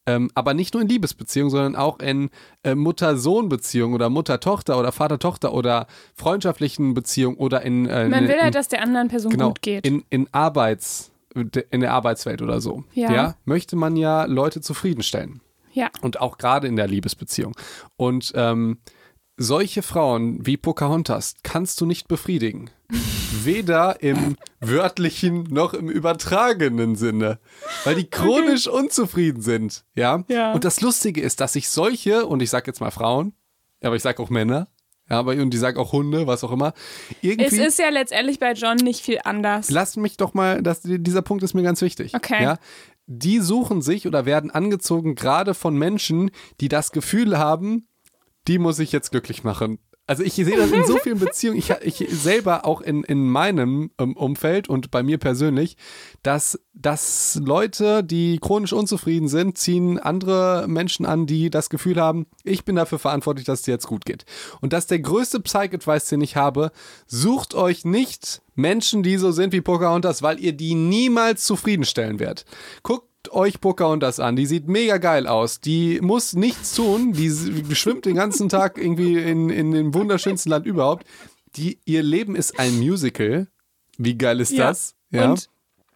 Ähm, aber nicht nur in Liebesbeziehungen, sondern auch in äh, Mutter-Sohn-Beziehungen oder Mutter-Tochter oder Vater-Tochter oder freundschaftlichen Beziehungen oder in. Äh, Man in, will in, halt, dass der anderen Person genau, gut geht. In, in Arbeits, in der Arbeitswelt oder so. Ja. möchte man ja Leute zufriedenstellen. ja. Und auch gerade in der Liebesbeziehung. Und ähm, solche Frauen wie Pocahontas kannst du nicht befriedigen. Weder im wörtlichen noch im übertragenen Sinne. Weil die chronisch unzufrieden sind. Ja? Ja. Und das Lustige ist, dass sich solche, und ich sag jetzt mal Frauen, aber ich sag auch Männer, ja, aber und ich sag auch Hunde, was auch immer, Es irgendwie. ist ja letztendlich bei John nicht viel anders. Lass mich doch mal, das, dieser Punkt ist mir ganz wichtig. Okay. Ja? Die suchen sich oder werden angezogen gerade von Menschen, die das Gefühl haben, die muss ich jetzt glücklich machen. Also ich sehe das in so vielen Beziehungen, ich, ich selber auch in, in meinem ähm, Umfeld und bei mir persönlich, dass, dass Leute, die chronisch unzufrieden sind, ziehen andere Menschen an, die das Gefühl haben, ich bin dafür verantwortlich, dass es dir jetzt gut geht. Und das ist der größte Psych-Advice, den ich habe. Sucht euch nicht Menschen, die so sind wie Pocahontas, weil ihr die niemals zufriedenstellen werdet. Guckt euch Pocahontas an, die sieht mega geil aus. Die muss nichts tun, die schwimmt den ganzen Tag irgendwie in, in dem wunderschönsten Land überhaupt. Die, ihr Leben ist ein Musical. Wie geil ist Ja. das? Ja. Und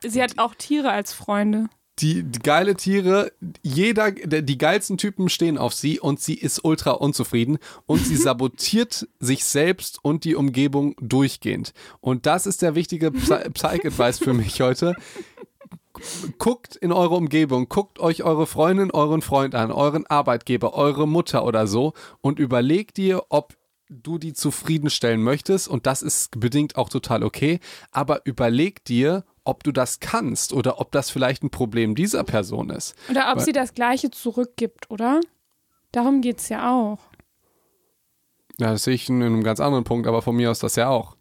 sie hat auch Tiere als Freunde. die, die geile Tiere, jeder, der, die geilsten Typen stehen auf sie und sie ist ultra unzufrieden und sie sabotiert sich selbst und die Umgebung durchgehend. Und das ist der wichtige Psy- Psych-Advice für mich heute. Guckt in eure Umgebung, guckt euch eure Freundin, euren Freund an, euren Arbeitgeber, eure Mutter oder so und überlegt dir, ob du die zufriedenstellen möchtest und das ist bedingt auch total okay, aber überleg dir, ob du das kannst oder ob das vielleicht ein Problem dieser Person ist. Oder ob Weil- sie das Gleiche zurückgibt, oder? Darum geht es ja auch. Ja, das sehe ich in einem ganz anderen Punkt, aber von mir aus das ja auch.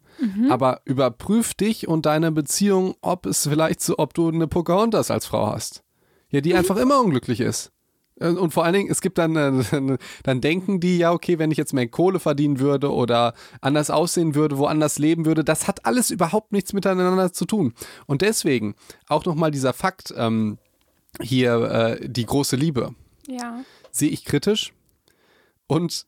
Aber überprüf dich und deine Beziehung, ob es vielleicht so, ob du eine Pocahontas als Frau hast. Ja, die einfach immer unglücklich ist. Äh, Und vor allen Dingen, es gibt dann, äh, dann denken die, ja, okay, wenn ich jetzt mehr Kohle verdienen würde oder anders aussehen würde, woanders leben würde, das hat alles überhaupt nichts miteinander zu tun. Und deswegen auch nochmal dieser Fakt, ähm, hier äh, die große Liebe Ja. sehe ich kritisch. Und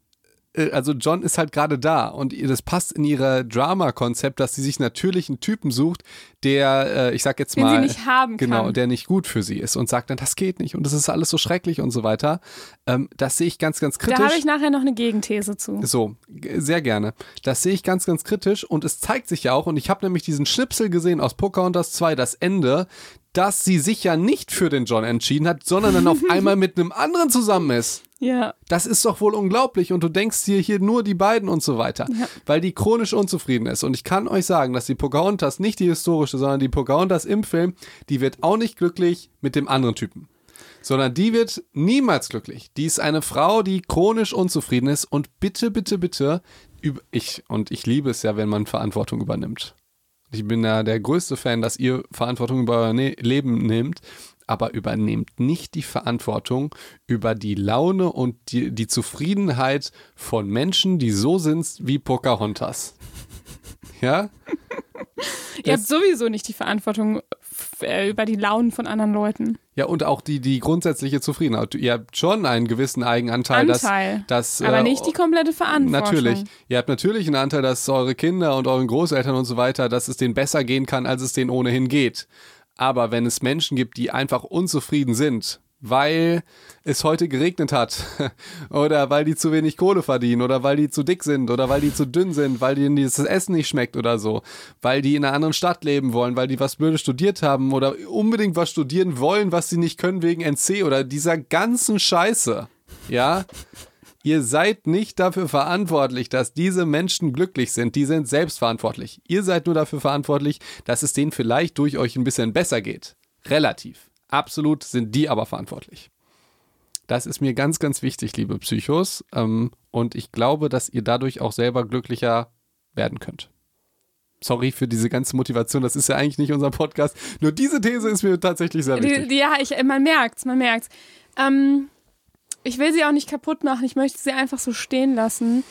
also John ist halt gerade da und ihr- das passt in ihre Drama-Konzept, dass sie sich natürlich einen Typen sucht, der, äh, ich sag jetzt Den sie mal, nicht haben genau, kann. der nicht gut für sie ist und sagt dann, das geht nicht und das ist alles so schrecklich und so weiter. Ähm, das sehe ich ganz, ganz kritisch. Da habe ich nachher noch eine Gegenthese zu. So, sehr gerne. Das sehe ich ganz, ganz kritisch und es zeigt sich ja auch, und ich habe nämlich diesen Schnipsel gesehen aus Pocahontas 2, das Ende, dass sie sich ja nicht für den John entschieden hat, sondern dann auf einmal mit einem anderen zusammen ist. Ja. Das ist doch wohl unglaublich und du denkst dir hier nur die beiden und so weiter, Ja. weil die chronisch unzufrieden ist. Und ich kann euch sagen, dass die Pocahontas, nicht die historische, sondern die Pocahontas im Film, die wird auch nicht glücklich mit dem anderen Typen. Sondern die wird niemals glücklich. Die ist eine Frau, die chronisch unzufrieden ist und bitte, bitte, bitte, ich, und ich liebe es ja, wenn man Verantwortung übernimmt. Ich bin ja der größte Fan, dass ihr Verantwortung über euer ne Leben nehmt, aber übernehmt nicht die Verantwortung über die Laune und die, die Zufriedenheit von Menschen, die so sind wie Pocahontas. Ja? Ihr habt sowieso nicht die Verantwortung äh, über die Launen von anderen Leuten. Ja, und auch die, die grundsätzliche Zufriedenheit. Ihr habt schon einen gewissen Eigenanteil, Anteil. dass. dass Aber äh, nicht die komplette Verantwortung. Natürlich. Ihr habt natürlich einen Anteil, dass eure Kinder und euren Großeltern und so weiter, dass es denen besser gehen kann, als es denen ohnehin geht. Aber wenn es Menschen gibt, die einfach unzufrieden sind, weil es heute geregnet hat oder weil die zu wenig Kohle verdienen oder weil die zu dick sind oder weil die zu dünn sind, weil denen dieses Essen nicht schmeckt oder so, weil die in einer anderen Stadt leben wollen, weil die was Blödes studiert haben oder unbedingt was studieren wollen, was sie nicht können wegen NC oder dieser ganzen Scheiße. Ja, Ihr seid nicht dafür verantwortlich, dass diese Menschen glücklich sind. Die sind selbstverantwortlich. Ihr seid nur dafür verantwortlich, dass es denen vielleicht durch euch ein bisschen besser geht. Relativ. Absolut sind die aber verantwortlich. Das ist mir ganz, ganz wichtig, liebe Psychos. Ähm, und ich glaube, dass ihr dadurch auch selber glücklicher werden könnt. Sorry für diese ganze Motivation, das ist ja eigentlich nicht unser Podcast. Nur diese These ist mir tatsächlich sehr wichtig. ja, ich, man merkt's, man merkt's. Ähm, ich will sie auch nicht kaputt machen. Ich möchte sie einfach so stehen lassen.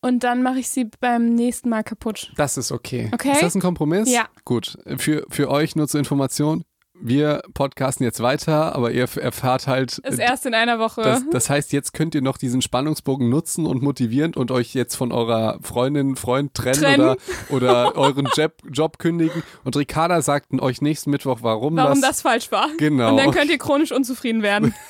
Und dann mache ich sie beim nächsten Mal kaputt. Das ist okay. Okay. Ist das ein Kompromiss? Ja. Gut. Für, für euch nur zur Information. wir podcasten jetzt weiter, aber ihr erfahrt halt. Ist erst in einer Woche. Das, das heißt, jetzt könnt ihr noch diesen Spannungsbogen nutzen und motivierend und euch jetzt von eurer Freundin, Freund trennen, Trennen. oder, oder euren Job, Job kündigen. Und Ricarda sagt euch nächsten Mittwoch, warum, Warum das. das falsch war. Genau. Und dann könnt ihr chronisch unzufrieden werden.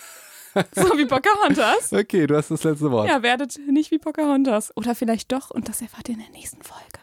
so wie Pocahontas. Okay, du hast das letzte Wort. Ja, werdet nicht wie Pocahontas. Oder vielleicht doch und das erfahrt ihr in der nächsten Folge.